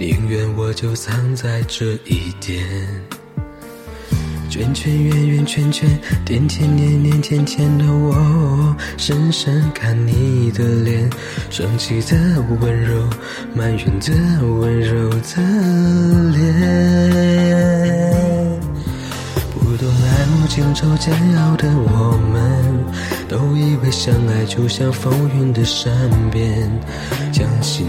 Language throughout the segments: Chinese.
宁愿我就藏在这一点。圈圈圆圆圈圈，点点念念甜甜的我，深深看你的脸，生气的温柔，埋怨的温柔的脸。不懂爱慕情愁煎熬的我们，都以为相爱就像风云的善变，相信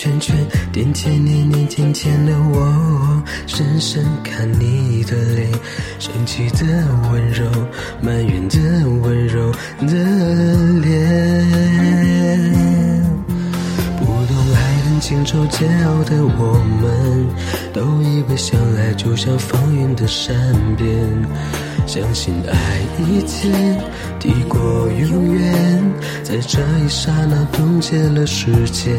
圈圈圈，点点念念甜甜的我，深深看你的脸，生气的温柔，埋怨的温柔的脸。不懂爱恨情愁煎熬的我们，都以为相爱就像风云的善变，相信爱一天抵过永远，在这一刹那冻结了时间。